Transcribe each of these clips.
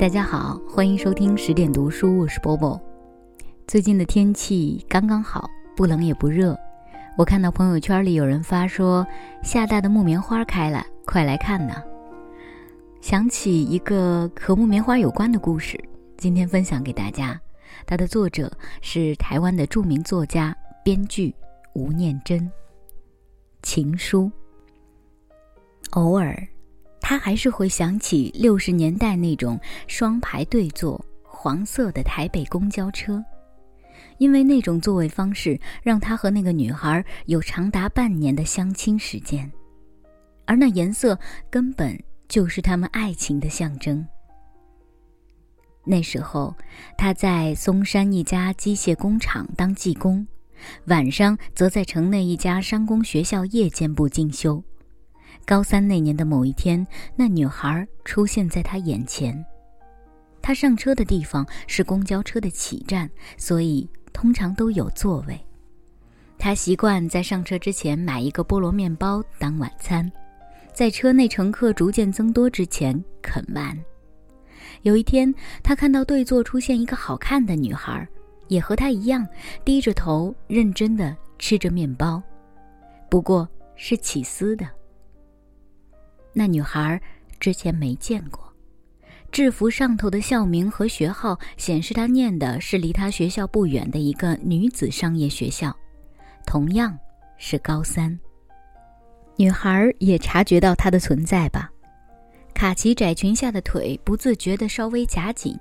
大家好，欢迎收听十点读书，我是波波。最近的天气刚刚好，不冷也不热。我看到朋友圈里有人发说，厦大的木棉花开了，快来看呢。想起一个和木棉花有关的故事，今天分享给大家。它的作者是台湾的著名作家、编剧吴念真。情书。偶尔。他还是会想起六十年代那种双排对坐、黄色的台北公交车，因为那种座位方式让他和那个女孩有长达半年的相亲时间，而那颜色根本就是他们爱情的象征。那时候，他在松山一家机械工厂当技工，晚上则在城内一家商工学校夜间部进修。高三那年的某一天，那女孩出现在他眼前。他上车的地方是公交车的起站，所以通常都有座位。他习惯在上车之前买一个菠萝面包当晚餐，在车内乘客逐渐增多之前啃完。有一天，他看到对座出现一个好看的女孩，也和他一样低着头认真地吃着面包，不过是起司的。那女孩之前没见过，制服上头的校名和学号显示她念的是离她学校不远的一个女子商业学校，同样是高三。女孩也察觉到她的存在吧？卡其窄裙下的腿不自觉地稍微夹紧，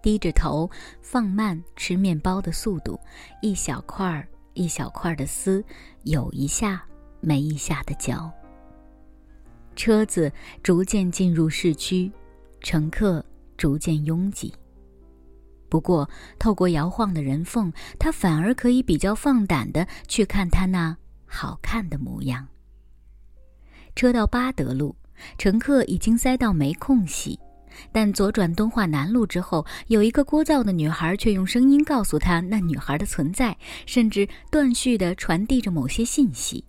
低着头放慢吃面包的速度，一小块儿一小块儿的撕，有一下没一下的嚼。车子逐渐进入市区，乘客逐渐拥挤。不过，透过摇晃的人缝，他反而可以比较放胆的去看他那好看的模样。车到八德路，乘客已经塞到没空隙，但左转敦化南路之后，有一个聒噪的女孩却用声音告诉他那女孩的存在，甚至断续的传递着某些信息。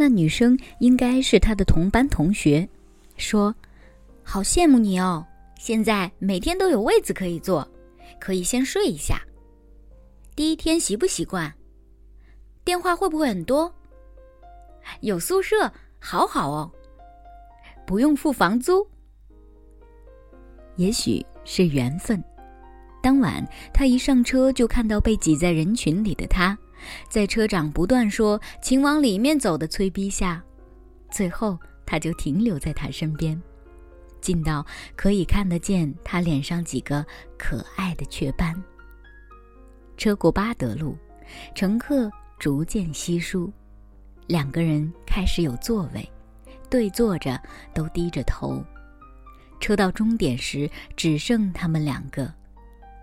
那女生应该是他的同班同学，说：“好羡慕你哦，现在每天都有位子可以坐，可以先睡一下。第一天习不习惯？电话会不会很多？有宿舍，好好哦，不用付房租。也许是缘分。当晚他一上车就看到被挤在人群里的他。”在车长不断说“请往里面走”的催逼下，最后他就停留在他身边，近到可以看得见他脸上几个可爱的雀斑。车过八德路，乘客逐渐稀疏，两个人开始有座位，对坐着，都低着头。车到终点时，只剩他们两个。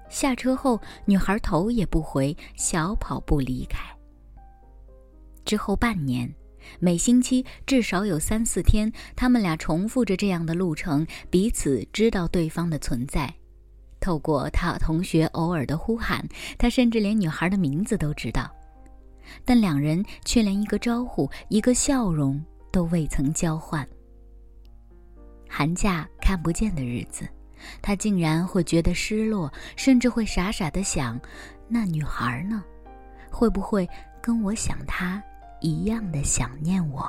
下车后，女孩头也不回，小跑步离开。之后半年，每星期至少有三四天，他们俩重复着这样的路程，彼此知道对方的存在。透过他同学偶尔的呼喊，他甚至连女孩的名字都知道，但两人却连一个招呼、一个笑容都未曾交换。寒假看不见的日子。他竟然会觉得失落，甚至会傻傻的想：那女孩呢？会不会跟我想她一样的想念我？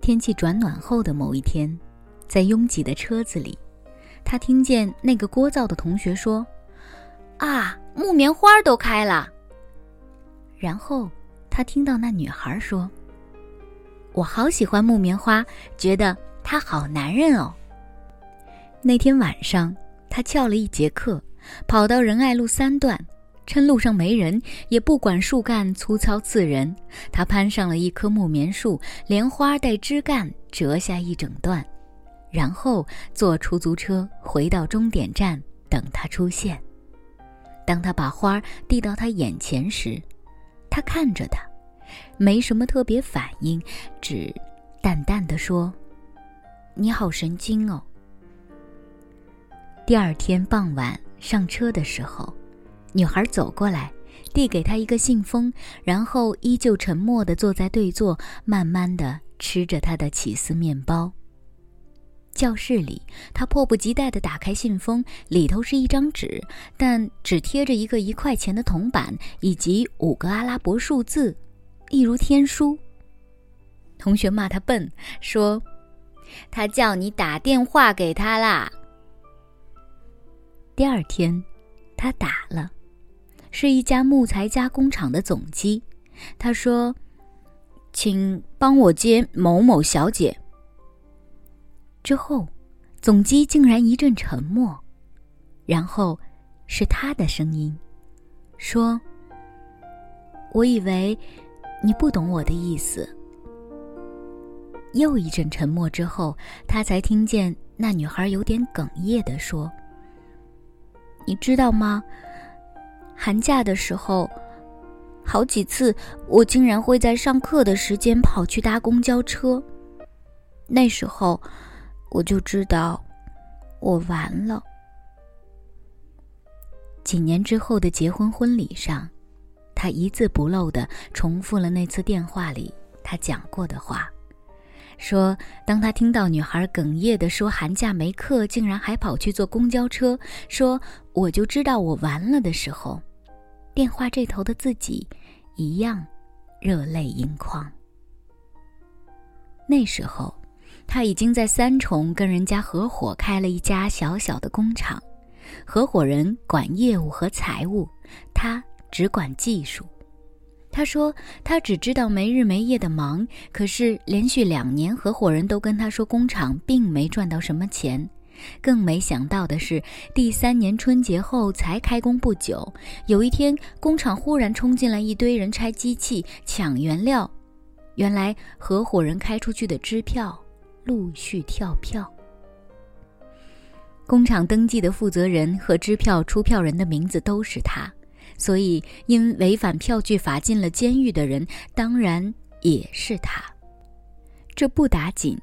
天气转暖后的某一天，在拥挤的车子里，他听见那个聒噪的同学说：“啊，木棉花都开了。”然后他听到那女孩说：“我好喜欢木棉花，觉得它好男人哦。”那天晚上，他翘了一节课，跑到仁爱路三段，趁路上没人，也不管树干粗糙刺人，他攀上了一棵木棉树，连花带枝干折下一整段，然后坐出租车回到终点站等他出现。当他把花递到他眼前时，他看着他，没什么特别反应，只淡淡的说：“你好神经哦。”第二天傍晚上车的时候，女孩走过来，递给他一个信封，然后依旧沉默地坐在对座，慢慢地吃着他的起司面包。教室里，他迫不及待地打开信封，里头是一张纸，但只贴着一个一块钱的铜板以及五个阿拉伯数字，一如天书。同学骂他笨，说：“他叫你打电话给他啦。”第二天，他打了，是一家木材加工厂的总机。他说：“请帮我接某某小姐。”之后，总机竟然一阵沉默，然后是他的声音，说：“我以为你不懂我的意思。”又一阵沉默之后，他才听见那女孩有点哽咽地说：“你知道吗？寒假的时候，好几次我竟然会在上课的时间跑去搭公交车。那时候。”我就知道，我完了。几年之后的结婚婚礼上，他一字不漏的重复了那次电话里他讲过的话，说：当他听到女孩哽咽的说寒假没课，竟然还跑去坐公交车，说我就知道我完了的时候，电话这头的自己一样热泪盈眶。那时候。他已经在三重跟人家合伙开了一家小小的工厂，合伙人管业务和财务，他只管技术。他说他只知道没日没夜的忙，可是连续两年合伙人都跟他说工厂并没赚到什么钱，更没想到的是第三年春节后才开工不久，有一天工厂忽然冲进来一堆人拆机器抢原料，原来合伙人开出去的支票。陆续跳票，工厂登记的负责人和支票出票人的名字都是他，所以因违反票据法进了监狱的人当然也是他。这不打紧，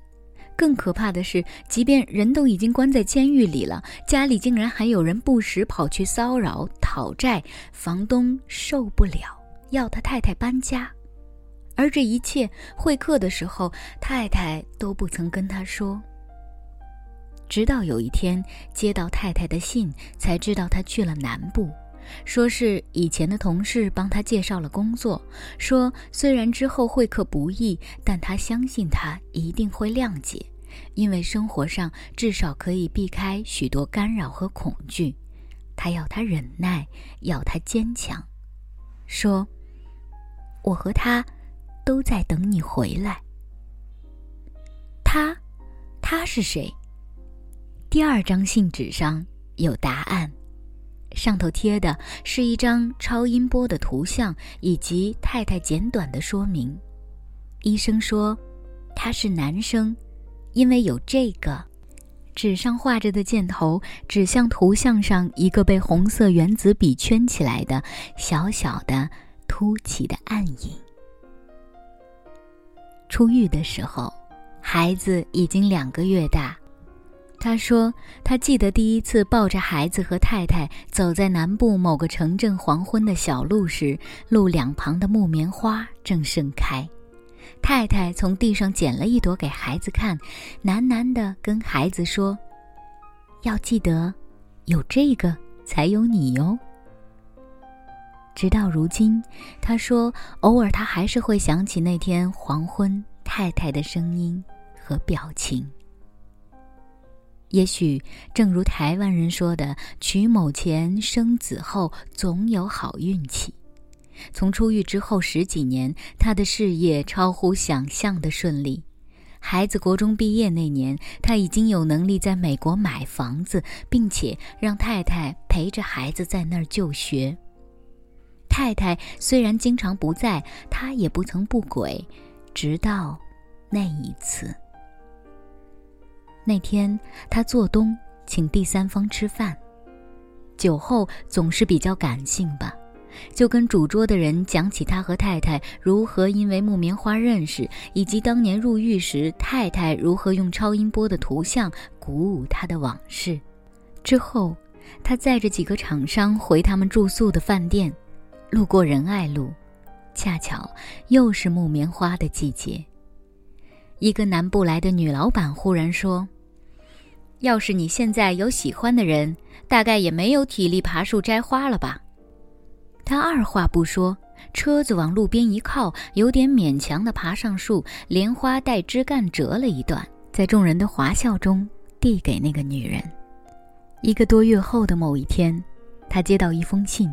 更可怕的是，即便人都已经关在监狱里了，家里竟然还有人不时跑去骚扰讨债，房东受不了，要他太太搬家。而这一切会客的时候，太太都不曾跟他说。直到有一天接到太太的信，才知道他去了南部，说是以前的同事帮他介绍了工作，说虽然之后会客不易，但他相信他一定会谅解，因为生活上至少可以避开许多干扰和恐惧。他要他忍耐，要他坚强，说：“我和他。”都在等你回来。他，他是谁？第二张信纸上有答案，上头贴的是一张超音波的图像以及太太简短的说明。医生说他是男生，因为有这个。纸上画着的箭头指向图像上一个被红色原子笔圈起来的小小的凸起的暗影。出狱的时候，孩子已经两个月大。他说，他记得第一次抱着孩子和太太走在南部某个城镇黄昏的小路时，路两旁的木棉花正盛开。太太从地上捡了一朵给孩子看，喃喃地跟孩子说：“要记得，有这个才有你哟。”直到如今，他说，偶尔他还是会想起那天黄昏太太的声音和表情。也许正如台湾人说的：“娶某前生子后，总有好运气。”从出狱之后十几年，他的事业超乎想象的顺利。孩子国中毕业那年，他已经有能力在美国买房子，并且让太太陪着孩子在那儿就学。太太虽然经常不在，他也不曾不轨，直到那一次。那天他做东请第三方吃饭，酒后总是比较感性吧，就跟主桌的人讲起他和太太如何因为木棉花认识，以及当年入狱时太太如何用超音波的图像鼓舞他的往事。之后，他载着几个厂商回他们住宿的饭店。路过仁爱路，恰巧又是木棉花的季节。一个南部来的女老板忽然说：“要是你现在有喜欢的人，大概也没有体力爬树摘花了吧？他二话不说，车子往路边一靠，有点勉强地爬上树，连花带枝干折了一段，在众人的华笑中递给那个女人。一个多月后的某一天，他接到一封信，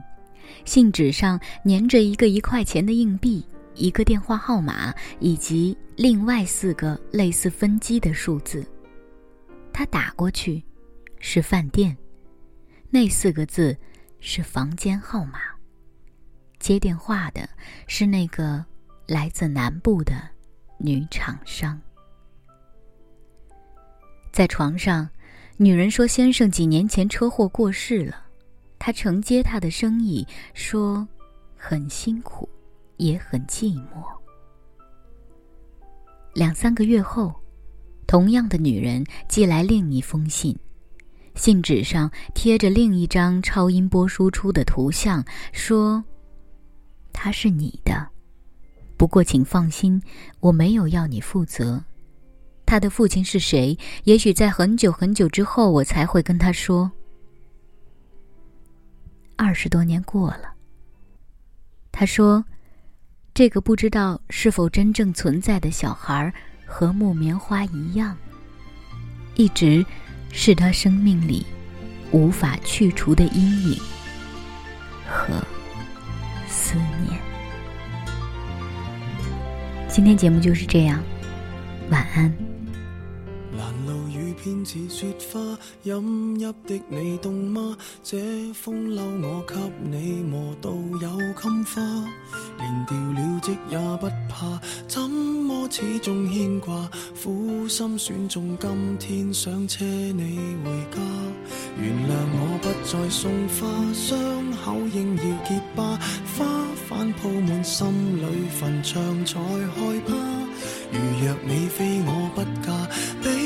信纸上粘着一个一块钱的硬币、一个电话号码以及另外四个类似分机的数字。他打过去，是饭店，那四个字是房间号码。接电话的是那个来自南部的女厂商。在床上，女人说：“先生几年前车祸过世了，他承接他的生意，说很辛苦，也很寂寞。”两三个月后。同样的女人寄来另一封信，信纸上贴着另一张超音波输出的图像，说：“他是你的，不过请放心，我没有要你负责。他的父亲是谁？也许在很久很久之后，我才会跟他说。二十多年过了，他说，这个不知道是否真正存在的小孩儿。”和木棉花一样，一直是他生命里无法去除的阴影和思念。今天节目就是这样，晚安。偏似雪花，饮泣的你冻吗？这风褸我给你磨到有襟花，连掉了职也不怕，怎么始终牵挂？苦心选中今天想车你回家，原谅我不再送花，伤口应要结疤，花瓣铺满心里坟场才害怕。如若你非我不嫁。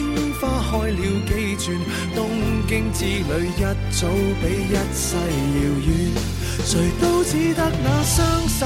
花开了几转，东京之旅一早比一世遥远。谁都只得那双手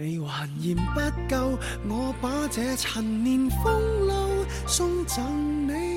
你还嫌不够，我把这陈年风流送赠你。